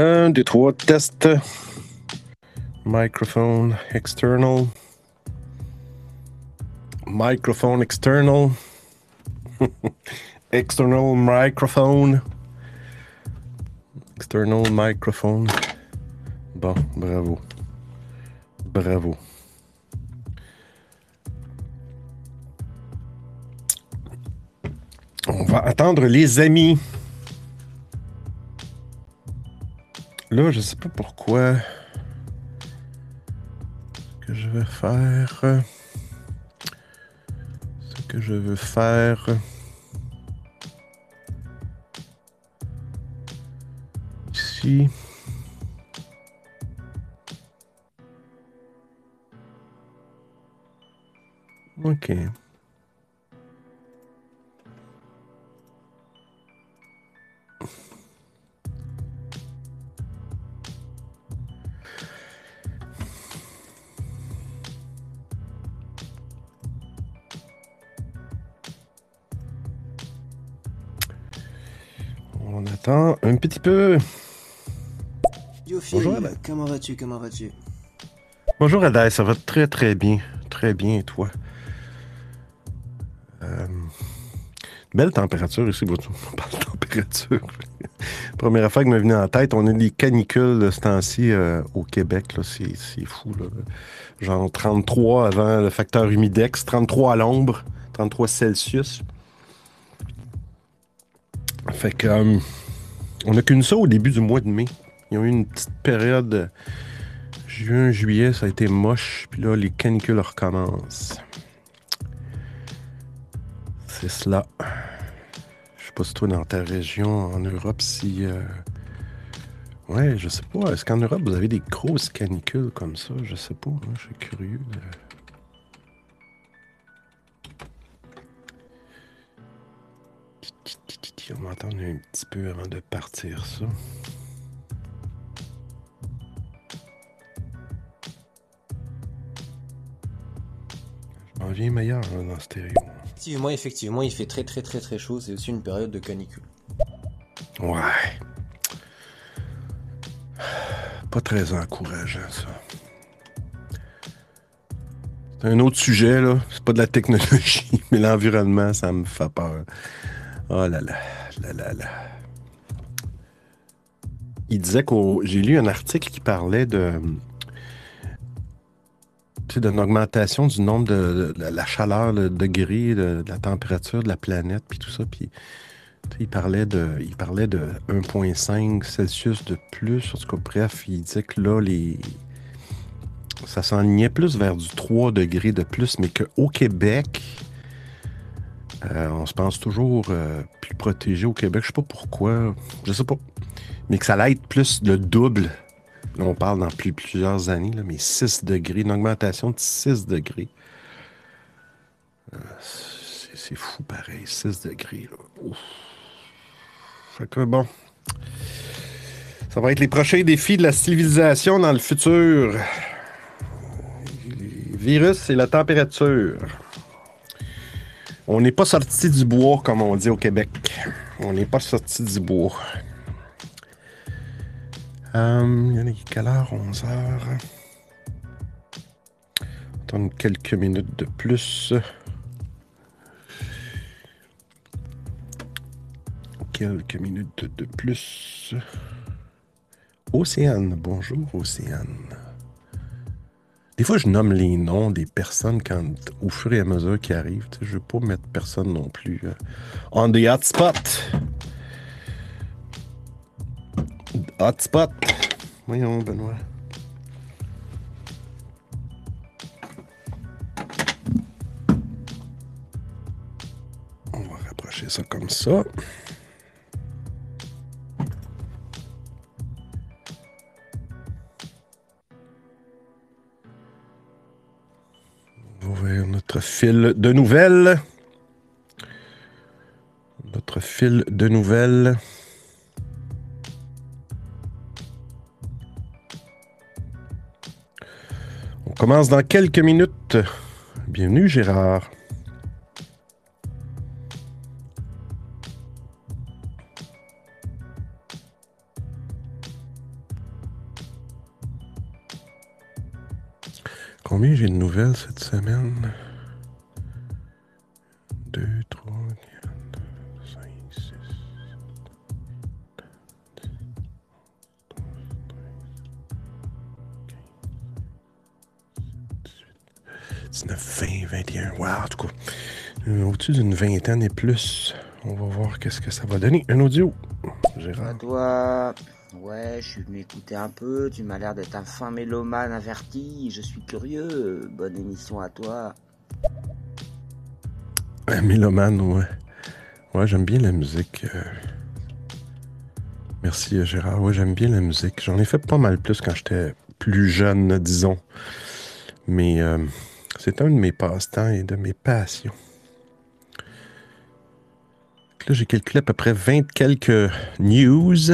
Un, deux, trois, test. Microphone external. Microphone external. external microphone. External microphone. Bon, bravo. Bravo. On va attendre les amis. Là, je sais pas pourquoi. Que je vais faire. Ce que je veux faire. Ici. OK. Attend un petit peu. Bonjour, Alain. comment vas-tu, comment vas-tu? Bonjour Adaï, ça va très très bien. Très bien, et toi? Euh, belle température ici. On parle de température. Première affaire qui m'est venue en tête, on a des canicules de ce temps-ci euh, au Québec. c'est fou. Là. Genre 33 avant le facteur humidex, 33 à l'ombre, 33 Celsius. Fait que euh, on a qu'une ça au début du mois de mai. Il y a eu une petite période juin, juillet, ça a été moche. Puis là, les canicules recommencent. C'est cela. Je sais pas si toi, dans ta région, en Europe, si... euh, Ouais, je sais pas. Est-ce qu'en Europe, vous avez des grosses canicules comme ça? Je sais pas. hein, Je suis curieux. On va attendre un petit peu avant de partir ça. Je m'en viens meilleur dans stéréo. Effectivement, effectivement, il fait très très très très chaud, c'est aussi une période de canicule. Ouais. Pas très encourageant, ça. C'est un autre sujet, là. C'est pas de la technologie, mais l'environnement, ça me fait peur. Oh là là, là là là. Il disait qu'au. J'ai lu un article qui parlait de. D'une augmentation du nombre de, la chaleur, le degré, de, la température de la planète, puis tout ça. Puis il parlait de, il parlait de 1,5 Celsius de plus. En tout cas, bref, il disait que là, les, ça s'enlignait plus vers du 3 degrés de plus, mais qu'au Québec, euh, on se pense toujours euh, plus protégé au Québec. Je sais pas pourquoi, je sais pas. Mais que ça être plus le double. On parle dans plus, plusieurs années, mais 6 degrés, une augmentation de 6 degrés. Euh, c'est fou pareil, 6 degrés. Fait que bon. Ça va être les prochains défis de la civilisation dans le futur. Les virus et la température. On n'est pas sorti du bois, comme on dit au Québec. On n'est pas sorti du bois. Hum, il y en a qui quelle heure? 11 heures. Attendre quelques minutes de plus. Quelques minutes de plus. Océane, bonjour Océane. Des fois, je nomme les noms des personnes quand, au fur et à mesure qu'ils arrivent. Je veux pas mettre personne non plus. euh, on the hotspot. Hotspot. Voyons, Benoît. On va rapprocher ça comme ça. fil de nouvelles. Notre fil de nouvelles. On commence dans quelques minutes. Bienvenue Gérard. Combien j'ai de nouvelles cette semaine? Au-dessus d'une vingtaine et plus. On va voir qu'est-ce que ça va donner. Un audio. À toi. Ouais, je suis venu écouter un peu. Tu m'as l'air d'être un fin mélomane averti. Je suis curieux. Bonne émission à toi. Un mélomane, ouais. Ouais, j'aime bien la musique. Euh. Merci euh, Gérard. Ouais, j'aime bien la musique. J'en ai fait pas mal plus quand j'étais plus jeune, disons. Mais euh, c'est un de mes passe-temps et de mes passions. Là, j'ai calculé à peu près 20 quelques news.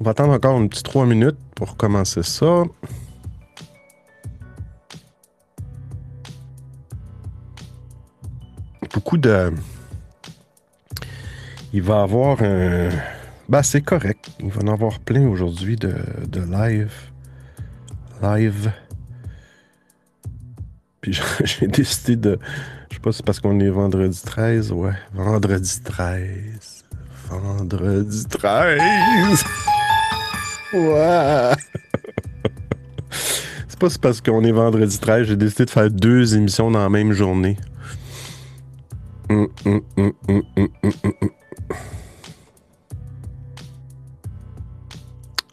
On va attendre encore une petite 3 minutes pour commencer ça. Beaucoup de. Il va avoir un. Ben, c'est correct. Il va en avoir plein aujourd'hui de, de live. Live. Puis j'ai décidé de. Je sais pas si c'est parce qu'on est vendredi 13. Ouais, vendredi 13. Vendredi 13. Ouais. C'est pas parce qu'on est vendredi 13, j'ai décidé de faire deux émissions dans la même journée. Hum, hum, hum,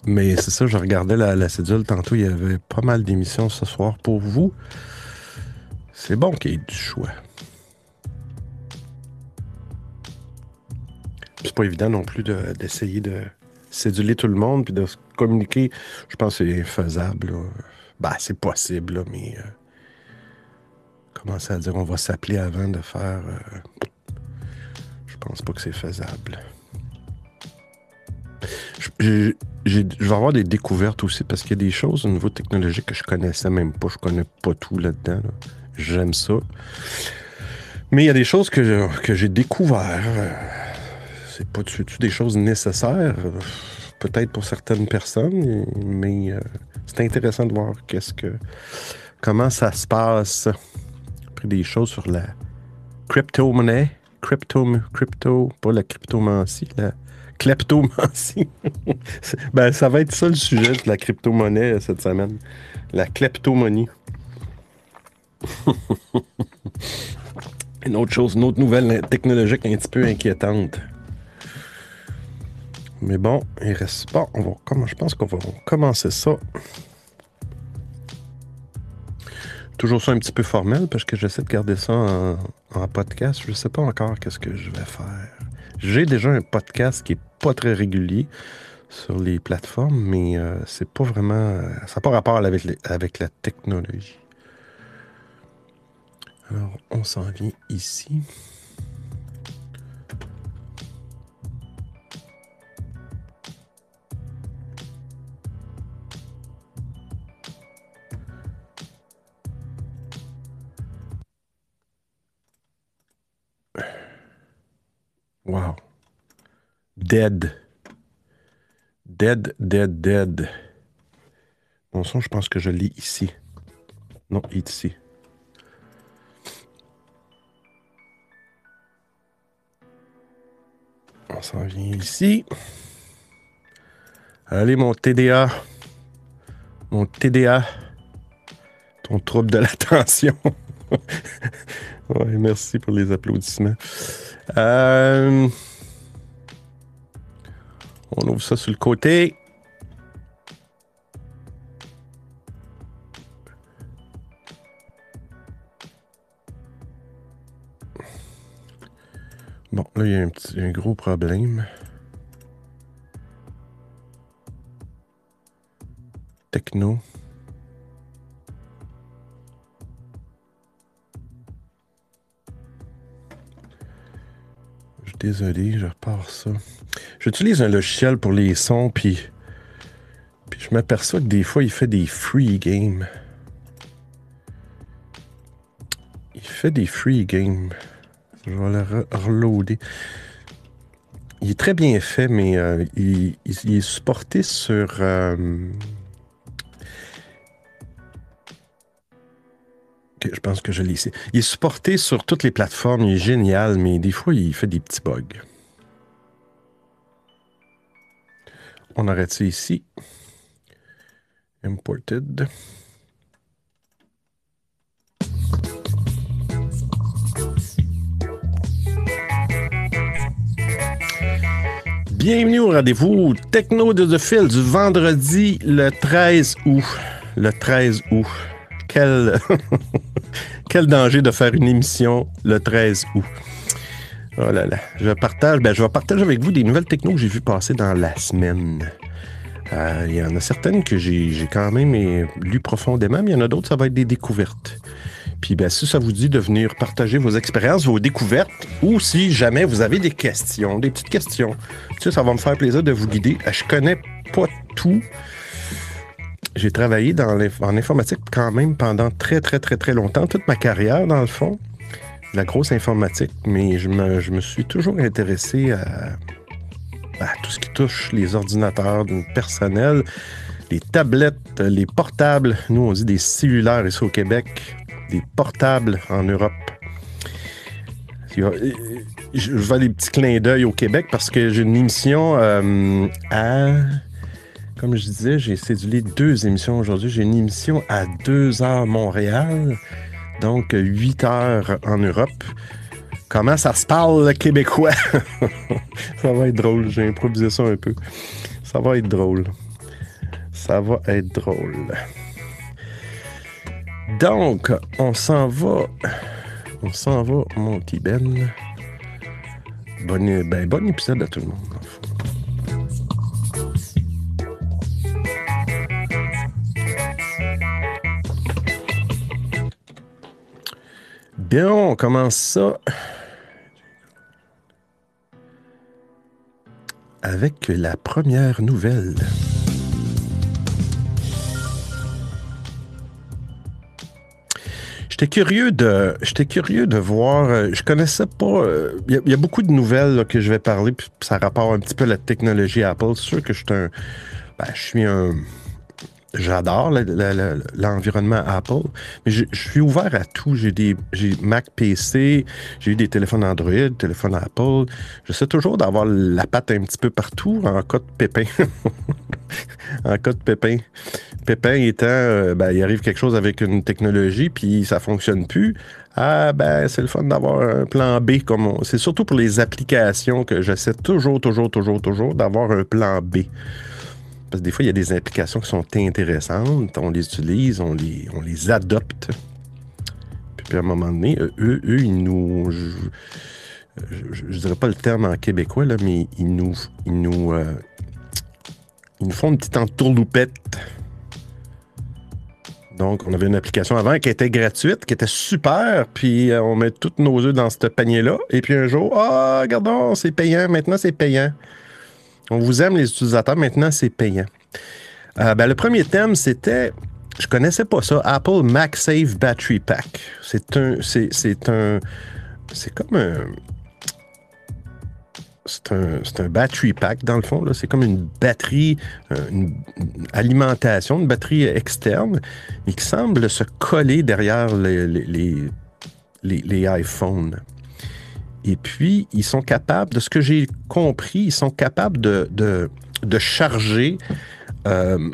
Mais c'est ça, je regardais la, la, cédule tantôt, il y avait pas mal d'émissions ce soir pour vous. C'est bon qu'il y ait du choix. C'est pas évident non plus d'essayer de, séduler tout le monde puis de communiquer. Je pense que c'est faisable. Ben, c'est possible, mais euh, commencer à dire? On va s'appeler avant de faire. Euh, je pense pas que c'est faisable. Je, vais avoir des découvertes aussi parce qu'il y a des choses au niveau technologique que je connaissais même pas. Je connais pas tout là-dedans. J'aime ça. Mais il y a des choses que, que j'ai découvert c'est pas du tout des choses nécessaires, peut-être pour certaines personnes, mais euh, c'est intéressant de voir qu'est-ce que comment ça se passe. Après des choses sur la crypto-monnaie, crypto, crypto, pas la cryptomancie, la kleptomancie. ben, ça va être ça le sujet de la crypto-monnaie cette semaine. La kleptomonie. une autre chose, une autre nouvelle technologique un petit peu inquiétante. Mais bon, il reste pas. On va, je pense qu'on va commencer ça. Toujours ça un petit peu formel parce que j'essaie de garder ça en, podcast. Je ne sais pas encore qu'est-ce que je vais faire. J'ai déjà un podcast qui est pas très régulier sur les plateformes, mais euh, c'est pas vraiment. Ça n'a pas rapport avec, avec la technologie. Alors, on s'en vient ici. Wow. Dead. Dead, dead, dead. Bon son, je pense que je lis ici. Non, ici. S'en vient ici. Allez, mon TDA. Mon TDA. Ton trouble de l'attention. ouais, merci pour les applaudissements. Euh, on ouvre ça sur le côté. Bon, là, il y a un, gros problème. Techno. Désolé, je repars ça. J'utilise un logiciel pour les sons, puis je m'aperçois que des fois, il fait des free games. Il fait des free games. Je vais le reloader. il est très bien fait, mais euh, il, est supporté sur. euh, je pense que je l'ai ici. Il est supporté sur toutes les plateformes. Il est génial, mais des fois, il fait des petits bugs. On arrête ça ici. Imported. Bienvenue au rendez-vous Techno de The Phil du vendredi le 13 août. Le 13 août. Quel, quel danger de faire une émission le 13 août. Oh là là. Je partage, ben, je vais partager avec vous des nouvelles techno que j'ai vues passer dans la semaine. Euh, Il y en a certaines que j'ai quand même euh, lues profondément, mais il y en a d'autres, ça va être des découvertes. Puis ben, si ça vous dit de venir partager vos expériences, vos découvertes, ou si jamais vous avez des questions, des petites questions, tu sais, ça va me faire plaisir de vous guider. Euh, Je connais pas tout. J'ai travaillé en informatique quand même pendant très, très, très, très longtemps, toute ma carrière, dans le fond. La grosse informatique, mais je me, je me suis toujours intéressé à, à tout ce qui touche les ordinateurs personnels, les tablettes, les portables. Nous, on dit des cellulaires ici au Québec, des portables en Europe. Je vais des petits clins d'œil au Québec parce que j'ai une émission euh, à. Comme je disais, j'ai cédulé deux émissions aujourd'hui. J'ai une émission à 2 heures Montréal, donc 8 heures en Europe. Comment ça se parle le québécois? ça va être drôle. J'ai improvisé ça un peu. Ça va être drôle. Ça va être drôle. Donc, on s'en va. On s'en va, mon petit Ben. Bon, ben, bon épisode à tout le monde. Bien, on commence ça avec la première nouvelle. J'étais curieux de, j'étais curieux de voir. euh, je connaissais pas. euh, Il y, a- beaucoup de nouvelles que je vais parler, puis ça rapporte un petit peu à la technologie Apple. C'est sûr que je suis un, ben, je suis un, j'adore l'environnement Apple, mais je, suis ouvert à tout. J'ai des, Mac PC, j'ai eu des téléphones Android, téléphones Apple. J'essaie toujours d'avoir la patte un petit peu partout en cas de pépin. en cas de pépin. Pépin étant, euh, ben, il arrive quelque chose avec une technologie, puis ça fonctionne plus. Ah, ben, c'est le fun d'avoir un plan B. comme on- C'est surtout pour les applications que j'essaie toujours, toujours, toujours, toujours d'avoir un plan B. Parce que des fois, il y a des applications qui sont intéressantes, on les utilise, on les, on les adopte. Puis, puis à un moment donné, euh, eux, eux ils nous. Je, je dirais pas le terme en québécois, là, mais ils nous. Ils nous, euh, ils nous font une petite entourloupette. Donc, on avait une application avant qui était gratuite, qui était super, puis euh, on met tous nos œufs dans ce panier-là. Et puis un jour, ah, regardons, c'est payant, maintenant c'est payant. On vous aime, les utilisateurs, maintenant c'est payant. Euh, ben, le premier thème, c'était, je connaissais pas ça, Apple MagSafe Battery Pack. C'est un, c'est, un, c'est comme un, c'est un, battery pack dans le fond. C'est comme une batterie, euh, une, alimentation, une batterie externe, mais qui semble se coller derrière les, les- les iPhones. Et puis, ils sont capables, de ce que j'ai compris, ils sont capables de, de, de charger euh,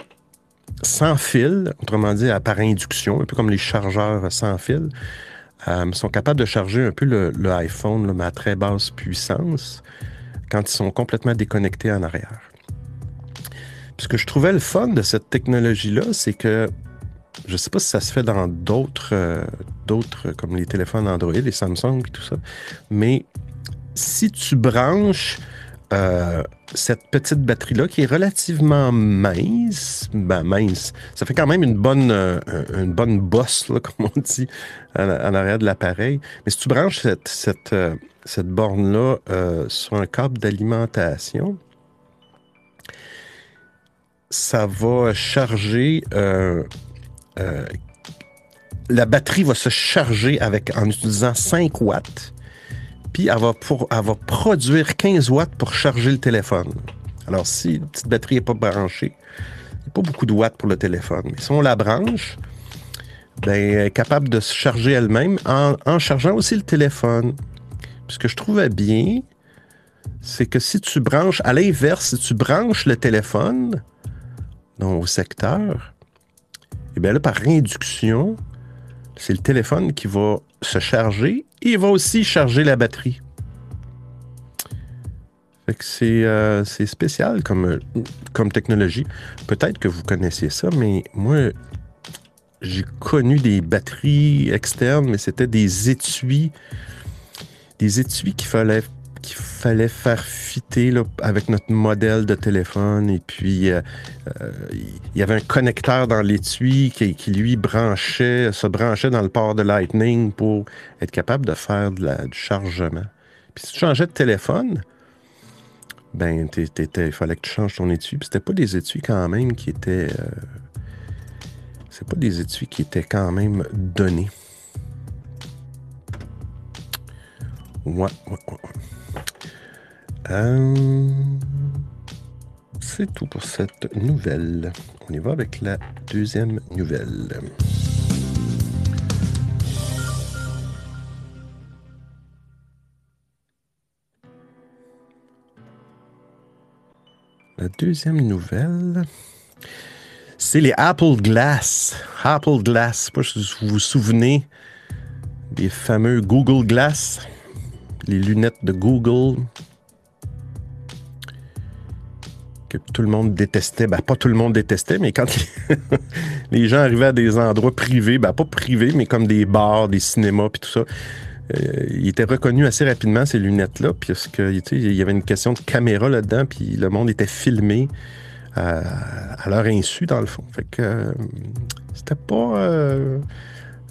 sans fil, autrement dit, par induction, un peu comme les chargeurs sans fil. Euh, sont capables de charger un peu le, le iPhone, là, mais à très basse puissance, quand ils sont complètement déconnectés en arrière. Ce que je trouvais le fun de cette technologie-là, c'est que je sais pas si ça se fait dans d'autres, euh, d'autres comme les téléphones Android, les Samsung et tout ça, mais si tu branches euh, cette petite batterie-là qui est relativement mince, ben mince, ça fait quand même une bonne, euh, une bonne bosse, comme on dit, en, arrière de l'appareil. Mais si tu branches cette, cette, cette borne-là sur un câble d'alimentation, ça va charger. Euh, la batterie va se charger avec, en utilisant 5 watts. puis elle va, pour, elle va produire 15 watts pour charger le téléphone. Alors, si la petite batterie n'est pas branchée, il n'y a pas beaucoup de watts pour le téléphone. Mais si on la branche, ben, elle est capable de se charger elle-même en, en chargeant aussi le téléphone. Puis ce que je trouvais bien, c'est que si tu branches, à l'inverse, si tu branches le téléphone donc, au secteur, et bien là, par induction, c'est le téléphone qui va se charger et il va aussi charger la batterie. Euh, c'est spécial comme, comme technologie. Peut-être que vous connaissiez ça, mais moi, j'ai connu des batteries externes, mais c'était des étuis. Des étuis qu'il fallait qu'il fallait faire fitter là, avec notre modèle de téléphone. Et puis, euh, euh, il y avait un connecteur dans l'étui qui, lui, branchait, se branchait dans le port de Lightning pour être capable de faire du chargement. Puis, si tu changeais de téléphone, ben, il fallait que tu changes ton étui. Puis, c'était pas des étuis quand même qui étaient... Euh, c'est pas des étuis qui étaient quand même donnés. Ouais, ouais, ouais. Euh, c'est tout pour cette nouvelle. On y va avec la deuxième nouvelle. La deuxième nouvelle, c'est les Apple Glass. Apple Glass, je sais pas si vous vous souvenez des fameux Google Glass, les lunettes de Google tout le monde détestait. Ben, pas tout le monde détestait, mais quand les gens arrivaient à des endroits privés, ben, pas privés, mais comme des bars, des cinémas, puis tout ça, euh, ils étaient reconnus assez rapidement, ces lunettes-là, puisque il y avait une question de caméra là-dedans, puis le monde était filmé euh, à leur insu, dans le fond. Fait que euh, c'était pas.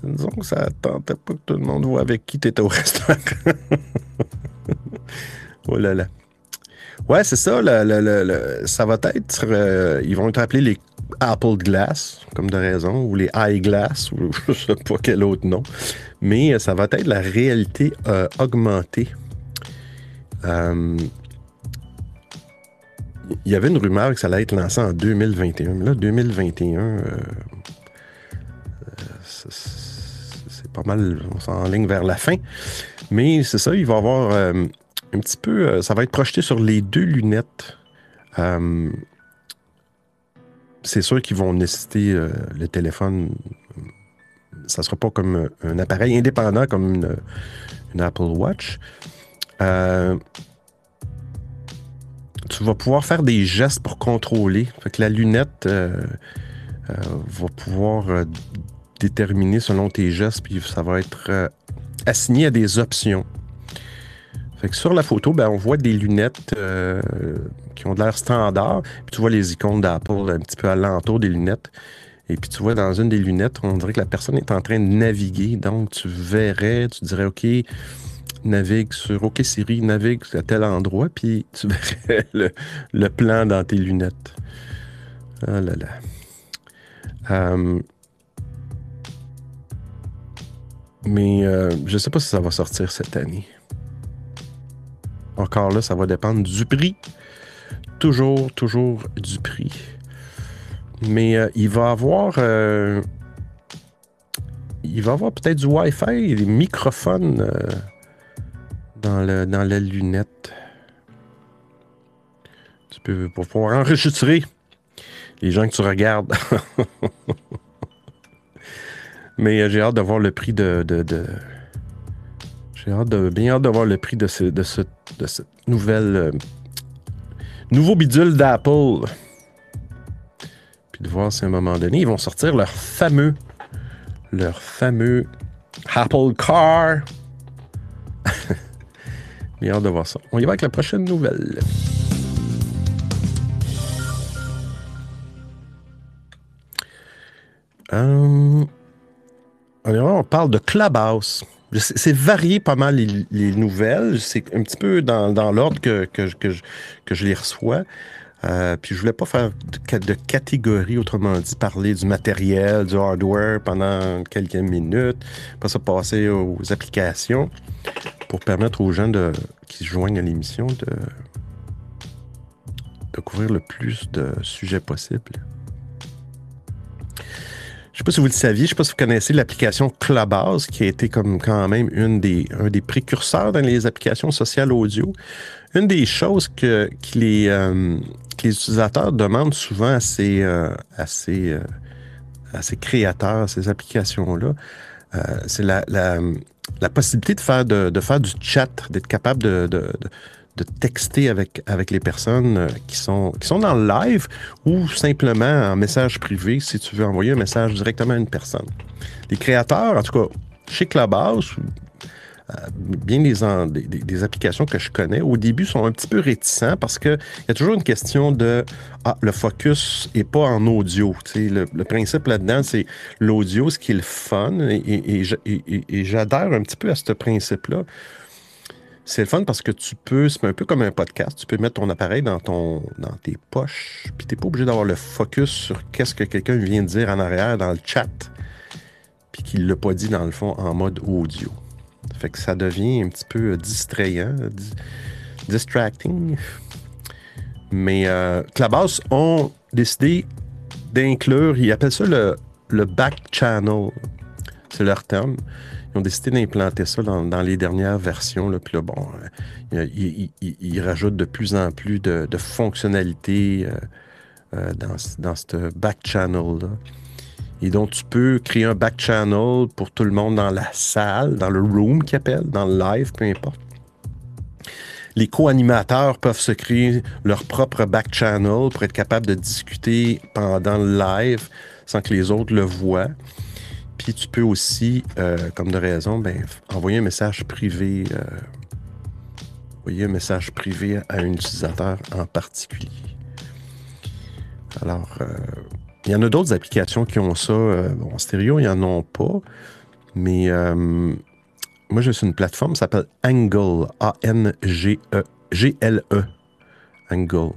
disons que ça tentait pas que tout le monde voit avec qui tu étais au restaurant. oh là là. Ouais, c'est ça. ça va être. Euh, ils vont être appelés les Apple Glass, comme de raison, ou les Eyeglass, ou je sais pas quel autre nom. Mais euh, ça va être la réalité euh, augmentée. il y avait une rumeur que ça allait être lancé en 2021. Mais là, 2021, c'est pas mal, on s'enligne vers la fin. Mais c'est ça, il va y avoir un petit peu. Euh, ça va être projeté sur les deux lunettes. Euh, c'est sûr qu'ils vont nécessiter euh, le téléphone. Ça ne sera pas comme un appareil indépendant comme une, Apple Watch. tu vas pouvoir faire des gestes pour contrôler. La lunette va pouvoir déterminer selon tes gestes, puis ça va être assigné à des options sur la photo, ben, on voit des lunettes euh, qui ont de l'air standard. Puis tu vois les icônes d'Apple un petit peu alentour des lunettes. Et puis tu vois dans une des lunettes, on dirait que la personne est en train de naviguer. Donc tu verrais, tu dirais OK, navigue sur OK Siri, navigue à tel endroit, puis tu verrais le, plan dans tes lunettes. Ah là là. Euh, mais euh, je ne sais pas si ça va sortir cette année. Encore là, ça va dépendre du prix. Toujours, toujours du prix. Mais euh, il va avoir. Euh, il va avoir peut-être du Wi-Fi et des microphones euh, dans, le, dans la lunette. Tu peux pour pouvoir enregistrer les gens que tu regardes. Mais j'ai hâte de voir le prix de, de j'ai hâte de, bien hâte de voir le prix de, ce, de, ce, de cette nouvelle. Euh, nouveau bidule d'Apple. Puis de voir si à un moment donné, ils vont sortir leur fameux. Leur fameux Apple Car. bien hâte de voir ça. On y va avec la prochaine nouvelle. Euh, on parle de Clubhouse. C'est varié pas mal les, nouvelles. C'est un petit peu dans, l'ordre que, que, je, les reçois. Euh, puis je voulais pas faire de, de, catégorie, autrement dit, parler du matériel, du hardware pendant quelques minutes, pas ça passer aux applications pour permettre aux gens de, qui se joignent à l'émission de, de couvrir le plus de sujets possibles. Je ne sais pas si vous le saviez, je ne sais pas si vous connaissez l'application Clubhouse, qui a été comme quand même une des, un des précurseurs dans les applications sociales audio. Une des choses que, les, euh, les utilisateurs demandent souvent à ces, euh, à ces, euh, à ces créateurs, ces applications-là, c'est la, la, la, possibilité de faire, de, de faire du chat, d'être capable de, de texter avec, avec les personnes euh, qui sont, qui sont dans le live ou simplement en message privé si tu veux envoyer un message directement à une personne. Les créateurs, en tout cas, chez Clubhouse, euh, bien des, des, applications que je connais, au début, sont un petit peu réticents parce qu'il y a toujours une question de ah, le focus n'est pas en audio. Le, le, principe là-dedans, c'est l'audio, ce qui est le fun, et j'adhère un petit peu à ce principe-là. C'est le fun parce que tu peux, c'est un peu comme un podcast, tu peux mettre ton appareil dans, ton, dans tes poches, puis tu pas obligé d'avoir le focus sur qu'est-ce que quelqu'un vient de dire en arrière dans le chat, puis qu'il ne l'a pas dit dans le fond en mode audio. Fait que ça devient un petit peu distrayant, distracting. Mais euh, Clubhouse ont décidé d'inclure, ils appellent ça le, le back channel. C'est leur terme. Ils ont décidé d'implanter ça dans, les dernières versions. Là. Puis là, bon, euh, ils, rajoutent de plus en plus de, fonctionnalités euh, euh, dans, ce back channel. Là. Et donc, tu peux créer un back channel pour tout le monde dans la salle, dans le room qu'ils appellent, dans le live, peu importe. Les co-animateurs peuvent se créer leur propre back channel pour être capable de discuter pendant le live sans que les autres le voient. Puis tu peux aussi, euh, comme de raison, ben, envoyer un message privé. Euh, envoyer un message privé à un utilisateur en particulier. Alors, euh, il y en a d'autres applications qui ont ça. bon, en stéréo, ils n'en ont pas. Mais moi, je suis une plateforme qui s'appelle Angle. A-N-G-E. G-L-E. Angle.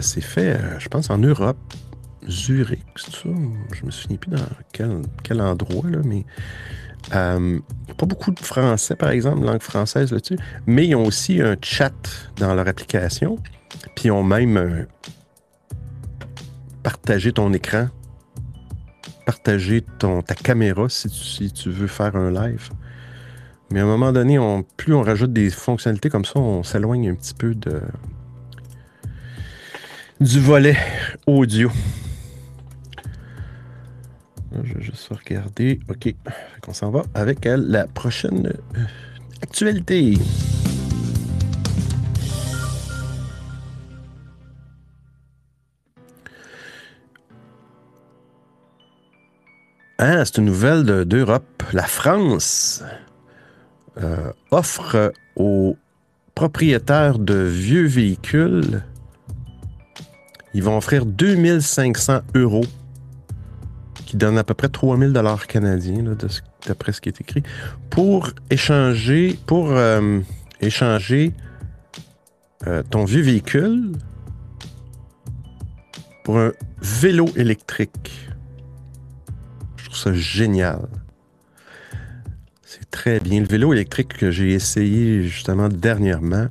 c'est fait, je pense, en Europe. Zurich, ça? Je me souviens plus dans quel, quel endroit, là, mais euh, pas beaucoup de français, par exemple, langue française là-dessus, mais ils ont aussi un chat dans leur application, puis ils ont même euh, partagé ton écran, partagé ton, ta caméra si tu, veux faire un live. Mais à un moment donné, on, plus on rajoute des fonctionnalités comme ça, on s'éloigne un petit peu de du volet audio. Je vais juste regarder. OK. On s'en va avec la prochaine euh, actualité. Ah, c'est une nouvelle d'Europe. La France euh, offre aux propriétaires de vieux véhicules, ils vont offrir 2500 euros qui donne à peu près 3000 dollars canadiens, d'après ce qui est écrit, pour échanger, pour euh, échanger euh, ton vieux véhicule pour un vélo électrique. Je trouve ça génial. C'est très bien. Le vélo électrique que j'ai essayé justement dernièrement,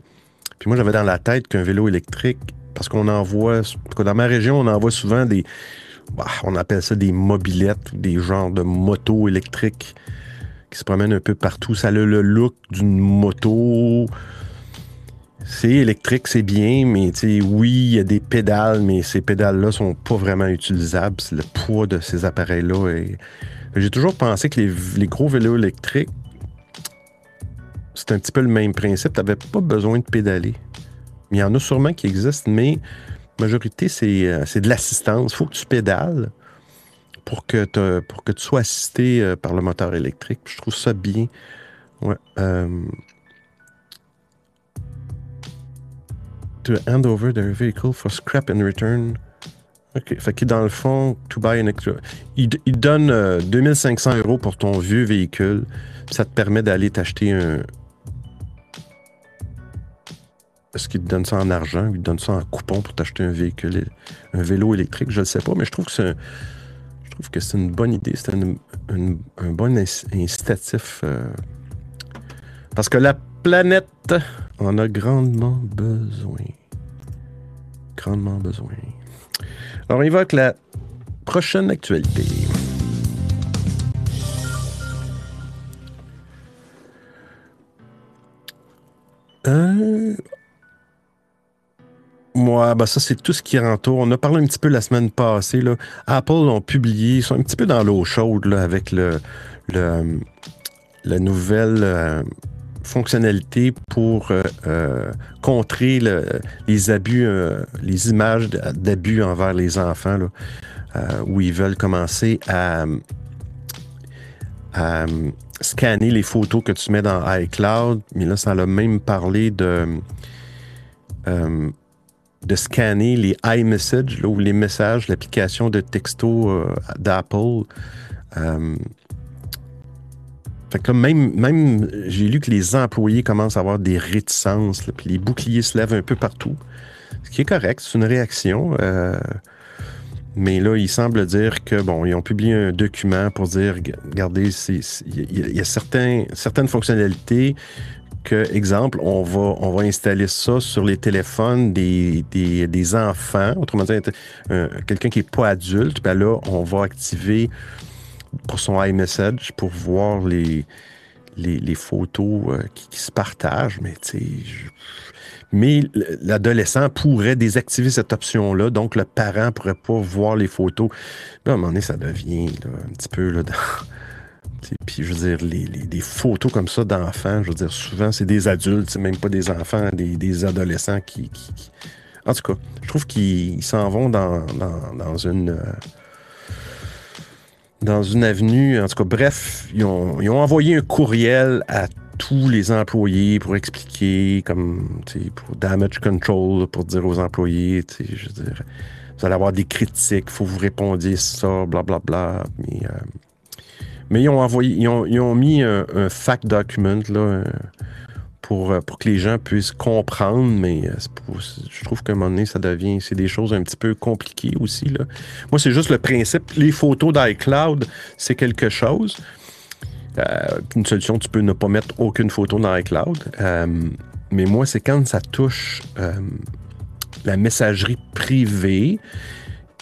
puis moi j'avais dans la tête qu'un vélo électrique, parce qu'on en voit, dans ma région, on en voit souvent des, on appelle ça des mobilettes des genres de motos électriques qui se promènent un peu partout. Ça a le look d'une moto. C'est électrique, c'est bien, mais oui, il y a des pédales, mais ces pédales-là sont pas vraiment utilisables. C'est le poids de ces appareils-là. J'ai toujours pensé que les, gros vélos électriques, c'est un petit peu le même principe. Tu n'avais pas besoin de pédaler. Il y en a sûrement qui existent, mais majorité, euh, c'est de l'assistance. Il faut que tu pédales pour que, tu sois assisté euh, par le moteur électrique. Je trouve ça bien. Ouais. Euh, to hand over their vehicle for scrap and return. OK. Fait que dans le fond, to buy an extra. Il, il donne 2500 euros pour ton vieux véhicule. Ça te permet d'aller t'acheter un, est-ce qu'il te donne ça en argent ou il te donne ça en coupon pour t'acheter un véhicule, un vélo électrique? Je ne sais pas, mais je trouve que c'est je trouve que c'est une bonne idée. C'est un, bon incitatif euh, Parce que la planète en a grandement besoin. Grandement besoin. Alors, on avec la prochaine actualité. Euh... Moi, ben ça, c'est tout ce qui entoure. On a parlé un petit peu la semaine passée. Là. Apple ont publié, ils sont un petit peu dans l'eau chaude là, avec le, la nouvelle euh, fonctionnalité pour euh, euh, contrer le, les abus, les images d'abus envers les enfants, là, où ils veulent commencer à, scanner les photos que tu mets dans iCloud. Mais là, ça a même parlé de, de scanner les iMessage, là, ou les messages, l'application de texto euh, d'Apple. Euh, fait même, même j'ai lu que les employés commencent à avoir des réticences, puis les boucliers se lèvent un peu partout. Ce qui est correct, c'est une réaction. euh, mais là, il semble dire que, bon, ils ont publié un document pour dire, regardez, il y a, certaines fonctionnalités exemple, on va, on va installer ça sur les téléphones des, des, enfants, autrement dit, un- quelqu'un qui n'est pas adulte, ben là, on va activer pour son iMessage pour voir les, les, photos euh, qui, se partagent, mais mais l'adolescent pourrait désactiver cette option-là, donc le parent pourrait pas voir les photos. Là, à un moment donné, ça devient un petit peu là, dans- Puis je veux dire, les, des photos comme ça d'enfants, je veux dire, souvent c'est des adultes, c'est même pas des enfants, des, adolescents qui, En tout cas, je trouve qu'ils s'en vont dans, une. euh, dans une avenue. En tout cas, bref, ils ont, envoyé un courriel à tous les employés pour expliquer, comme, tu pour damage control, pour dire aux employés, je veux dire, vous allez avoir des critiques, il faut que vous répondiez ça, blablabla. Bla, bla. Mais, euh, mais ils ont envoyé, ils ont, mis un, fact document, là, euh, pour, euh, pour que les gens puissent comprendre, mais euh, je trouve qu'à un moment donné, ça devient, c'est des choses un petit peu compliquées aussi, là. Moi, c'est juste le principe. Les photos d'iCloud, c'est quelque chose. Une solution, tu peux ne pas mettre aucune photo dans iCloud. Mais moi, c'est quand ça touche la messagerie privée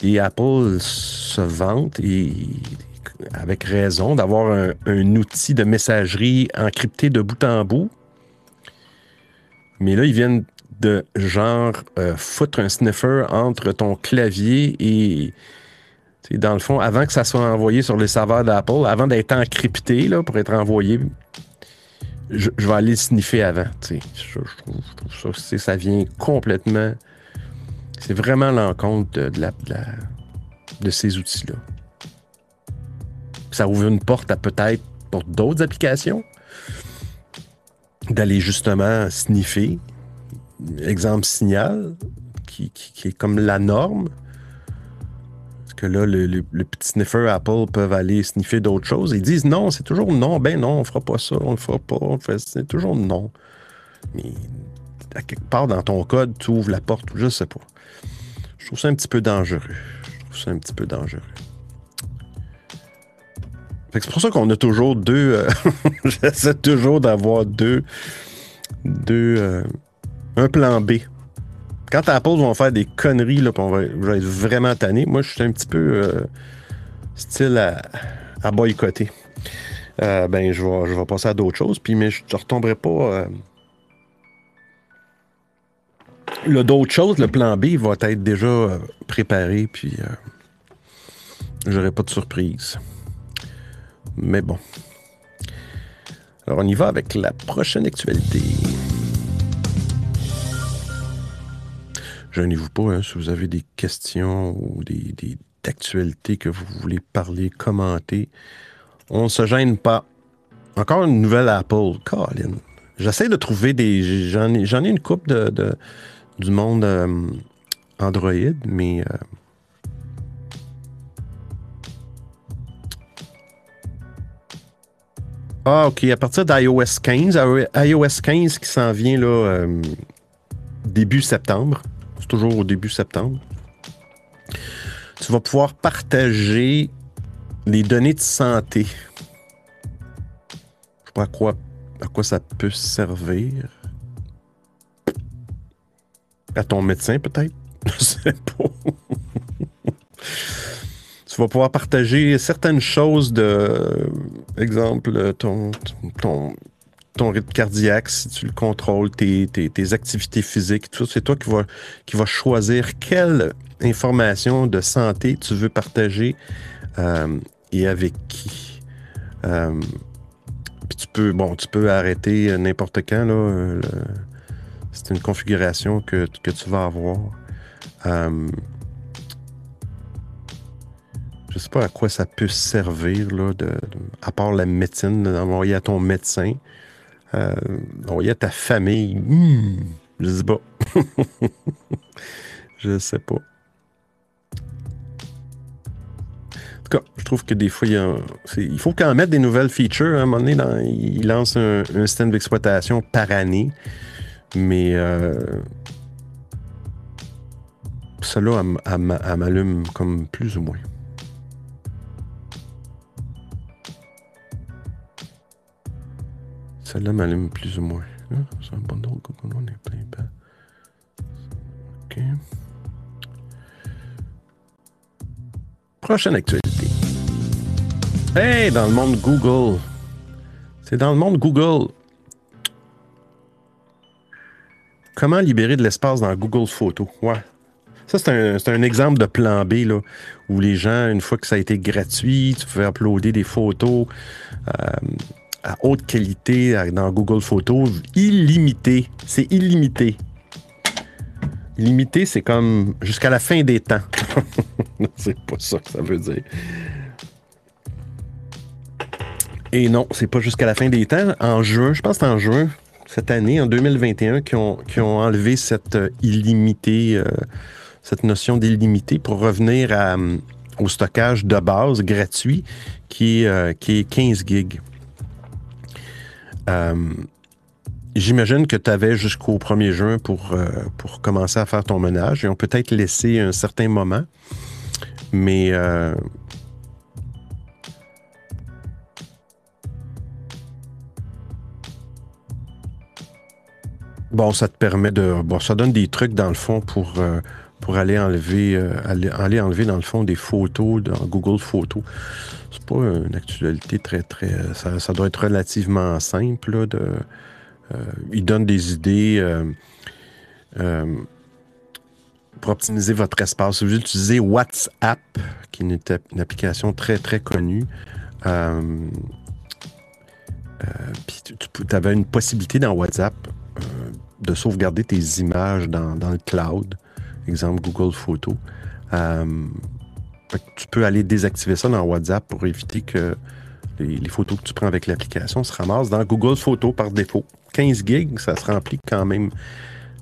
et Apple se vante, et, avec raison, d'avoir un, outil de messagerie encrypté de bout en bout. Mais là, ils viennent de genre euh, foutre un sniffer entre ton clavier et dans le fond, avant que ça soit envoyé sur les serveurs d'Apple, avant d'être encrypté là, pour être envoyé, je, vais aller le sniffer avant. Je, trouve, je trouve ça, ça vient complètement. C'est vraiment l'encontre de ces outils-là. Ça ouvre une porte à peut-être pour d'autres applications d'aller justement sniffer. Exemple signal, qui, est comme la norme. Parce que là, le, petit sniffer Apple peuvent aller sniffer d'autres choses. Ils disent non, c'est toujours non. Ben non, on fera pas ça, on le fera pas. C'est toujours non. Mais à quelque part dans ton code, tu ouvres la porte ou je sais pas. Je trouve ça un petit peu dangereux. Je trouve ça un petit peu dangereux. C'est pour ça qu'on a toujours deux. euh, J'essaie toujours d'avoir deux. Deux. euh, un plan B. Quand Apple vont faire des conneries, là, on va, être vraiment tanné, moi, je suis un petit peu euh, style à, à boycotter. Ben, je vais, je vais passer à d'autres choses, puis mais je ne retomberai pas. le d'autres choses, le plan B va être déjà préparé, puis j'aurai pas de surprise. Mais bon. Alors, on y va avec la prochaine actualité. Gênez-vous pas hein, si vous avez des questions ou des, des actualités que vous voulez parler, commenter. On ne se gêne pas. Encore une nouvelle Apple. Colin. J'essaie de trouver des. J'en ai, une coupe de- du monde euh, Android, mais. euh, Ah, OK. À partir d'iOS 15, iOS 15 qui s'en vient là, euh, début septembre. C'est toujours au début septembre. Tu vas pouvoir partager les données de santé. Je pas à quoi à quoi ça peut servir. À ton médecin, peut-être? Je sais pas. Tu vas pouvoir partager certaines choses de, exemple, ton, ton, ton rythme cardiaque, si tu le contrôles, tes, tes, activités physiques, tout ça. C'est toi qui vas, qui va choisir quelle information de santé tu veux partager euh, et avec qui. Euh, puis tu peux, bon, tu peux arrêter n'importe quand. Là, c'est une configuration que, que, tu vas avoir. Euh, je sais pas à quoi ça peut servir, là, de, à part la médecine, d'envoyer à ton médecin, euh, d'envoyer à ta famille. Hmm, je sais pas. je sais pas. En tout cas, je trouve que des fois, il, faut quand mettre des nouvelles features. Hein, à un moment donné, il lance un, système d'exploitation par année. Mais euh, cela, m'allume comme plus ou moins. Celle-là m'allume plus ou moins. C'est un bon drôle on est plein OK. Prochaine actualité. Hey, dans le monde Google. C'est dans le monde Google. Comment libérer de l'espace dans Google Photos? Ouais. Ça, c'est un, un, exemple de plan B, là, où les gens, une fois que ça a été gratuit, tu pouvais uploader des photos. Euh, à haute qualité dans Google Photos, illimité. C'est illimité. Illimité, c'est comme jusqu'à la fin des temps. c'est pas ça que ça veut dire. Et non, c'est pas jusqu'à la fin des temps. En juin, je pense que c'est en juin, cette année, en 2021, qui ont, qui ont enlevé cette euh, illimité, euh, cette notion d'illimité pour revenir euh, au stockage de base gratuit qui qui est 15 gigs. Euh, j'imagine que tu avais jusqu'au 1er juin pour, euh, pour commencer à faire ton ménage. Ils ont peut-être laissé un certain moment, mais euh, bon, ça te permet de. Bon, ça donne des trucs dans le fond pour, pour aller enlever, aller, aller, enlever dans le fond des photos dans Google Photos pas une actualité très, très. Ça, doit être relativement simple. de, euh, il donne des idées euh, euh, pour optimiser votre espace. Vous utilisez WhatsApp, qui est une, application très, très connue. puis tu, avais une possibilité dans WhatsApp de sauvegarder tes images dans, dans, le cloud, exemple Google Photos tu peux aller désactiver ça dans WhatsApp pour éviter que les, photos que tu prends avec l'application se ramassent dans Google Photos par défaut. 15 gigs, ça se remplit quand même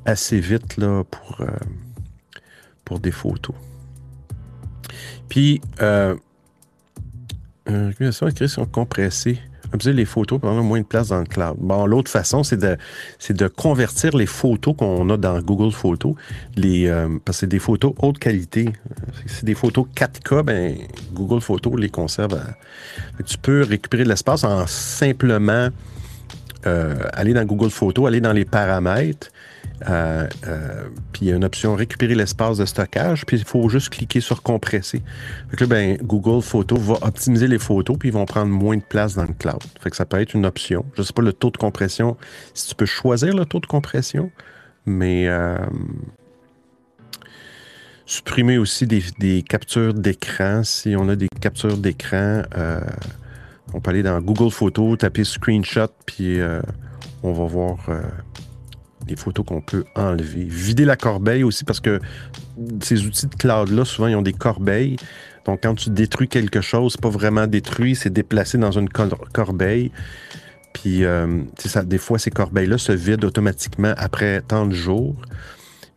assez vite là, pour, euh, pour des photos. Puis, euh, euh, compressée les photos pendant moins de place dans le cloud. Bon, l'autre façon, c'est de, c'est de convertir les photos qu'on a dans Google Photos, les, euh, parce que c'est des photos haute qualité. C'est des photos 4K, ben, Google Photos les conserve. Tu peux récupérer de l'espace en simplement euh, aller dans Google Photos, aller dans les paramètres, euh, euh, puis il y a une option récupérer l'espace de stockage, puis il faut juste cliquer sur compresser. Fait que là, ben, Google Photos va optimiser les photos, puis ils vont prendre moins de place dans le cloud. Fait que ça peut être une option. Je ne sais pas le taux de compression, si tu peux choisir le taux de compression, mais euh, supprimer aussi des, captures d'écran. Si on a des captures d'écran, on peut aller dans Google Photos, taper screenshot, puis on va voir les photos qu'on peut enlever. Vider la corbeille aussi parce que ces outils de cloud-là, souvent, ils ont des corbeilles. Donc, quand tu détruis quelque chose, pas vraiment détruit, c'est déplacé dans une corbeille. Puis, euh, ça, des fois, ces corbeilles-là se vident automatiquement après tant de jours.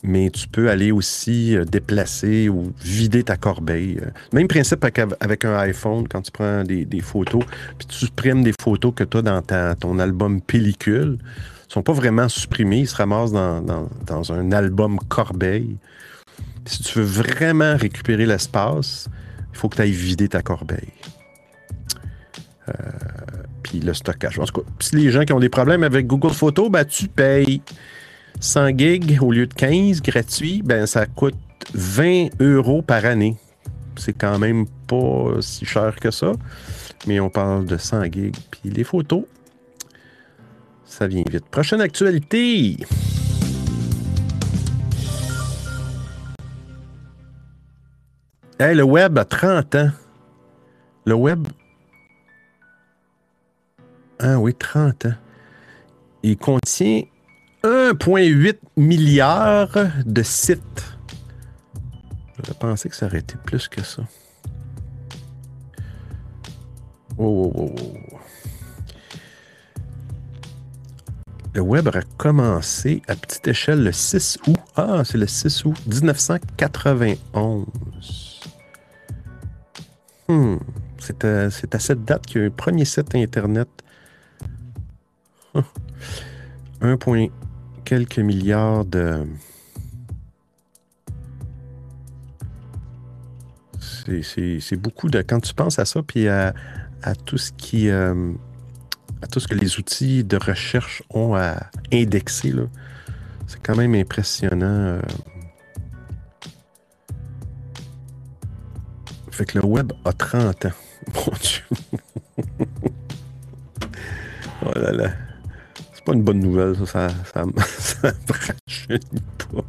Mais tu peux aller aussi euh, déplacer ou vider ta corbeille. Même principe avec un iPhone, quand tu prends des, photos, puis tu supprimes des photos que tu as dans ton album pellicule sont pas vraiment supprimés. Ils se ramassent dans, un album corbeille. si tu veux vraiment récupérer l'espace, il faut que tu ailles vider ta corbeille. Euh, puis le stockage. En tout cas, si les gens qui ont des problèmes avec Google Photos, ben, tu payes 100 gigs au lieu de 15 gratuit, ben, ça coûte 20 euros par année. C'est quand même pas si cher que ça, mais on parle de 100 gigs. Puis les photos, ça vient vite. Prochaine actualité. Le web a 30 ans. Le web. Ah oui, 30 ans. Il contient 1,8 milliard de sites. Je pensais que ça aurait été plus que ça. Oh, oh, oh, Le web a commencé à petite échelle le 6 août. Ah, c'est le 6 août 1991. Hmm. C'est à, cette date qu'il y a un premier site Internet. Un point quelques milliards de. C'est beaucoup de. Quand tu penses à ça, puis à, tout ce qui. Euh, à tout ce que les outils de recherche ont à indexer, c'est quand même impressionnant. Euh. Fait que le web a 30 ans. Mon Dieu. oh là là. C'est pas une bonne nouvelle, ça. Ça, ça, ça pas.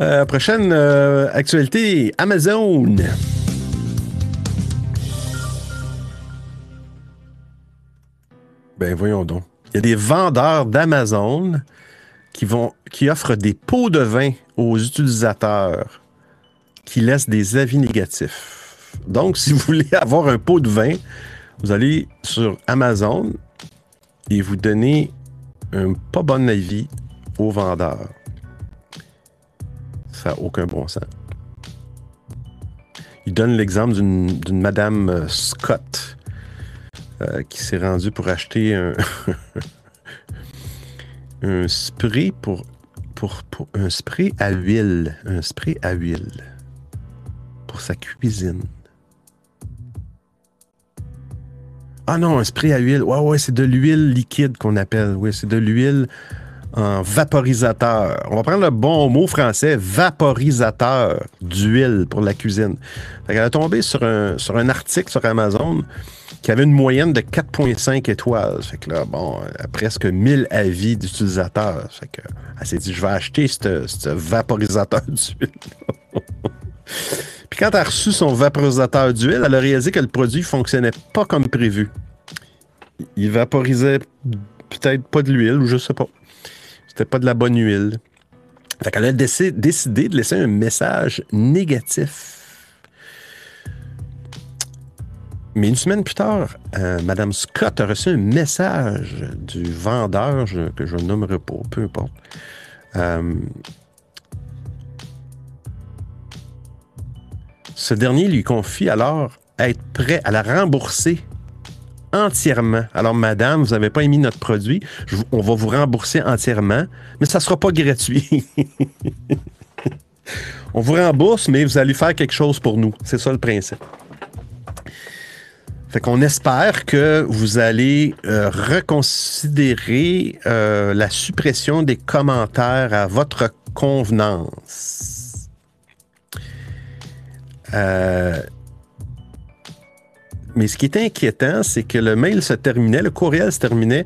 Euh, prochaine euh, actualité, Amazon. Ben voyons donc. Il y a des vendeurs d'Amazon qui qui offrent des pots de vin aux utilisateurs qui laissent des avis négatifs. Donc, si vous voulez avoir un pot de vin, vous allez sur Amazon et vous donnez un pas bon avis au vendeur. Ça n'a aucun bon sens. Il donne l'exemple d'une Madame euh, Scott euh, qui s'est rendue pour acheter un, un spray pour, pour, pour, un spray à huile. Un spray à huile pour sa cuisine. Ah non, un spray à huile. Ouais, ouais, c'est de l'huile liquide qu'on appelle. Oui, c'est de l'huile en vaporisateur. On va prendre le bon mot français, vaporisateur d'huile pour la cuisine. Elle a tombé sur un, sur un article sur Amazon qui avait une moyenne de 4,5 étoiles. Fait que là, bon, presque 1000 avis d'utilisateurs. Que, elle s'est dit, je vais acheter ce vaporisateur d'huile. Puis quand elle a reçu son vaporisateur d'huile, elle a réalisé que le produit fonctionnait pas comme prévu. Il vaporisait peut-être pas de l'huile ou je sais pas. Pas de la bonne huile. Fait qu'elle a décidé de laisser un message négatif. Mais une semaine plus tard, euh, Mme Scott a reçu un message du vendeur, que je nommerai pas, peu importe, euh, Ce dernier lui confie alors être prêt à la rembourser entièrement. Alors, madame, vous n'avez pas émis notre produit, on va vous rembourser entièrement, mais ça ne sera pas gratuit. on vous rembourse, mais vous allez faire quelque chose pour nous. C'est ça le principe. Fait qu'on espère que vous allez euh, reconsidérer euh, la suppression des commentaires à votre convenance. Euh, mais ce qui est inquiétant, c'est que le mail se terminait, le courriel se terminait.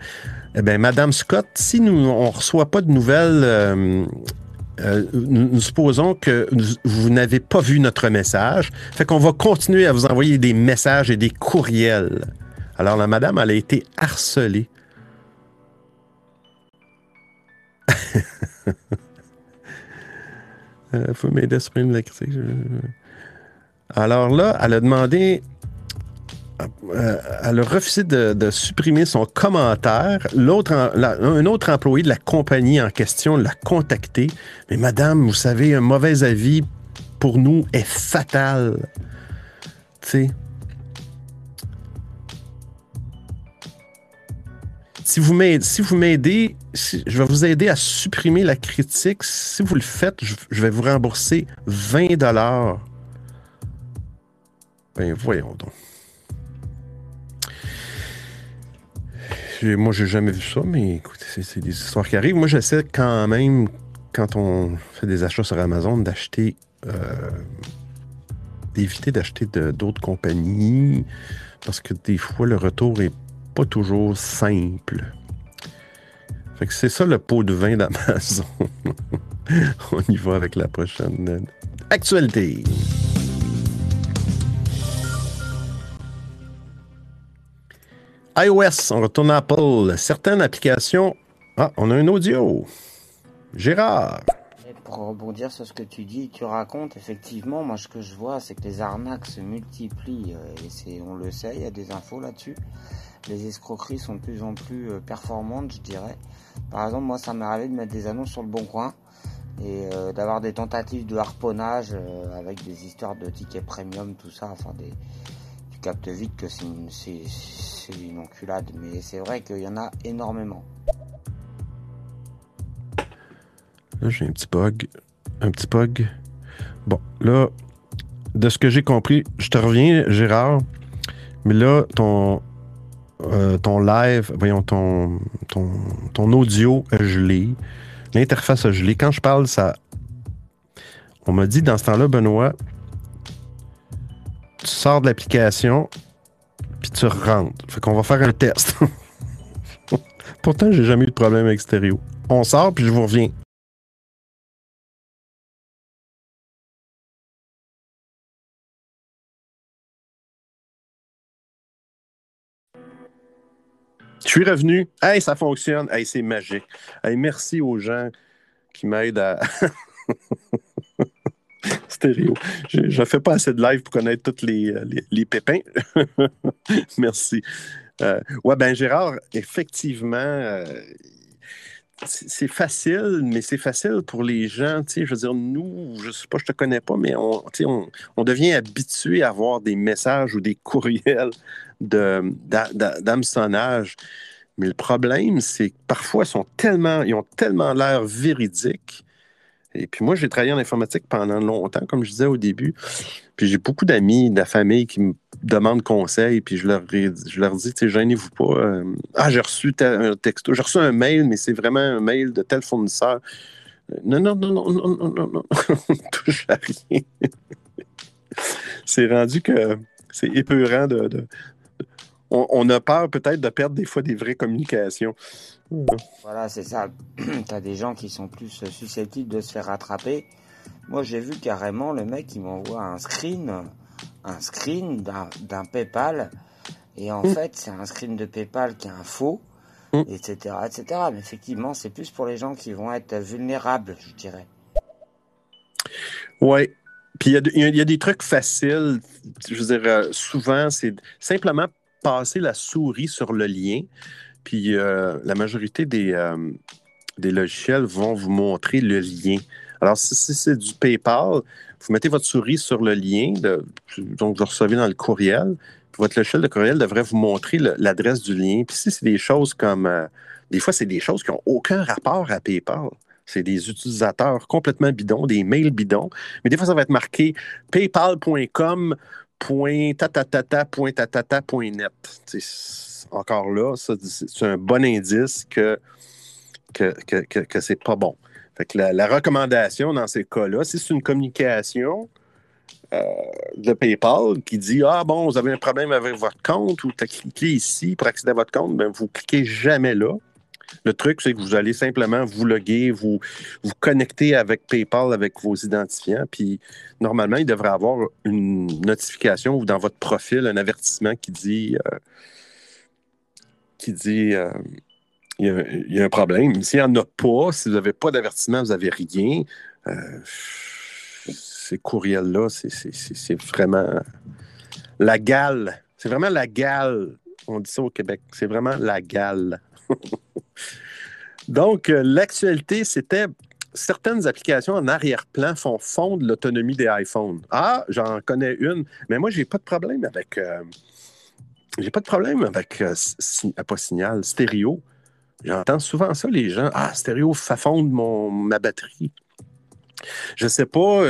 Eh bien, Madame Scott, si nous on reçoit pas de nouvelles, euh, euh, nous, supposons que vous n'avez pas vu notre message. Fait qu'on va continuer à vous envoyer des messages et des courriels. Alors la madame, elle a été harcelée. Il faut m'aider à supprimer la critique. Alors là, elle a demandé, euh, elle a refusé de, supprimer son commentaire. L'autre, un autre employé de la compagnie en question l'a contacté. Mais madame, vous savez, un mauvais avis pour nous est fatal. Tu sais. Si vous m'aidez, si je vais vous aider à supprimer la critique. Si vous le faites, je, je vais vous rembourser 20 dollars. Ben voyons donc. Moi, j'ai jamais vu ça, mais écoute, c'est des histoires qui arrivent. Moi, j'essaie quand même, quand on fait des achats sur Amazon, d'acheter. Euh, d'éviter d'acheter d'autres compagnies parce que des fois, le retour est pas toujours simple. Fait que c'est ça le pot de vin d'Amazon. on y va avec la prochaine actualité. iOS, on retourne à Apple. Certaines applications. Ah, on a un audio. Gérard. pour rebondir sur ce que tu dis, tu racontes, effectivement, moi ce que je vois, c'est que les arnaques se multiplient. Euh, et c'est, on le sait, il y a des infos là-dessus. Les escroqueries sont de plus en plus euh, performantes, je dirais. Par exemple, moi, ça m'est arrivé de mettre des annonces sur le bon coin et euh, d'avoir des tentatives de harponnage avec des histoires de tickets premium, tout ça. Enfin, des, captes vite que c'est une, enculade, mais c'est vrai qu'il y en a énormément. Là, j'ai un petit bug. Un petit bug. Bon, là, de ce que j'ai compris, je te reviens, Gérard, mais là, ton, euh, ton live, voyons, ton, ton, ton audio a gelé. L'interface a gelé. Quand je parle, ça. On m'a dit dans ce temps-là, Benoît, tu sors de l'application, puis tu rentres. Fait qu'on va faire un test. Pourtant, j'ai jamais eu de problème avec stéréo. On sort, puis je vous reviens. Je suis revenu. Hey, ça fonctionne. Hey, c'est magique. Hey, merci aux gens qui m'aident à. Stéréo. Je ne fais pas assez de live pour connaître tous les, les, pépins. Merci. Euh, ouais, ben Gérard, effectivement, euh, c'est facile, mais c'est facile pour les gens. Je veux dire, nous, je sais pas, je te connais pas, mais on, on, devient habitué à avoir des messages ou des courriels d'hameçonnage. Mais le problème, c'est que parfois, ils, sont tellement, ils ont tellement l'air véridiques et puis moi, j'ai travaillé en informatique pendant longtemps, comme je disais au début. Puis j'ai beaucoup d'amis de la famille qui me demandent conseil, puis je leur, je leur dis, gênez-vous pas. Euh, ah, j'ai reçu un texto, j'ai reçu un mail, mais c'est vraiment un mail de tel fournisseur. Non, non, non, non, non, non, non, non, on ne touche à rien. c'est rendu que c'est épeurant de, on, a peur peut-être de perdre des fois des vraies communications. Voilà, c'est ça. tu as des gens qui sont plus susceptibles de se faire rattraper. Moi, j'ai vu carrément le mec qui m'envoie un screen, un screen d'un PayPal. Et en mm. fait, c'est un screen de PayPal qui est un faux, etc., mm. etc. Mais effectivement, c'est plus pour les gens qui vont être vulnérables, je dirais. Oui. Puis il y, a des trucs faciles. Je veux dire, euh, souvent, c'est simplement passer la souris sur le lien. Puis euh, la majorité des, euh, des logiciels vont vous montrer le lien. Alors, si, c'est du PayPal, vous mettez votre souris sur le lien, donc vous recevez dans le courriel. Puis votre logiciel de courriel devrait vous montrer l'adresse du lien. Puis si c'est des choses comme. Euh, des fois, c'est des choses qui n'ont aucun rapport à PayPal. C'est des utilisateurs complètement bidons, des mails bidons. Mais des fois, ça va être marqué paypal.com encore là, c'est un bon indice que, que, que, c'est pas bon. Fait que la, recommandation dans ces cas-là, si c'est une communication euh, de PayPal qui dit Ah bon, vous avez un problème avec votre compte ou tu as cliqué ici pour accéder à votre compte, ben, vous cliquez jamais là. Le truc, c'est que vous allez simplement vous loguer, vous, vous connecter avec PayPal, avec vos identifiants. Puis normalement, il devrait avoir une notification ou dans votre profil, un avertissement qui dit euh, qui dit euh, il, y a, un problème. S'il n'y en a pas, si vous n'avez pas d'avertissement, vous n'avez rien. Euh, ces courriels-là, c'est vraiment la gale. C'est vraiment la gale. On dit ça au Québec. C'est vraiment la gale. Donc, euh, l'actualité, c'était certaines applications en arrière-plan font fondre l'autonomie des iPhones. Ah, j'en connais une, mais moi, j'ai pas de problème avec. J'ai pas de problème avec euh, pas signal, stéréo. J'entends souvent ça, les gens. Ah, stéréo fait fondre mon, ma batterie. Je sais pas.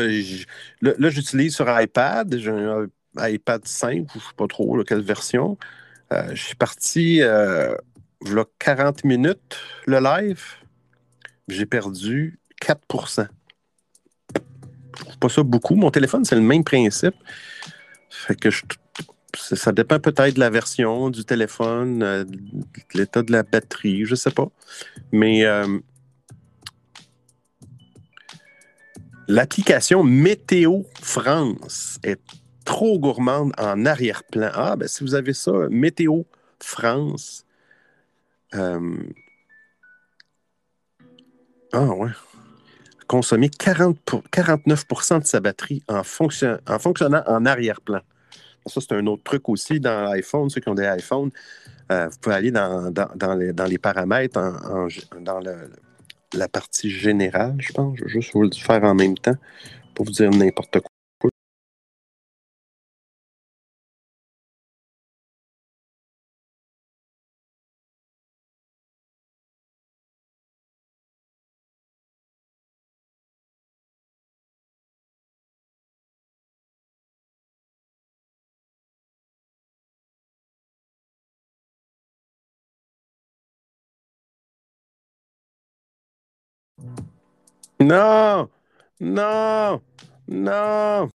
là, j'utilise sur iPad. J'ai un iPad 5, ou je sais pas trop quelle version. je suis parti voilà 40 minutes, le live, j'ai perdu 4% pas ça beaucoup. Mon téléphone, c'est le même principe. Fait que ça dépend peut-être de la version du téléphone, euh, de l'état de la batterie, je sais pas. Mais euh, l'application Météo France est trop gourmande en arrière-plan. Ah, ben si vous avez ça, Météo France. Euh, ah ouais consommer 40 49% de sa batterie en, en fonctionnant en arrière-plan. Ça, c'est un autre truc aussi dans l'iPhone, ceux qui ont des iPhones. Euh, vous pouvez aller dans, les, paramètres, dans la partie générale, je pense. Je vais juste vous le faire en même temps pour vous dire n'importe quoi. Non, non, non.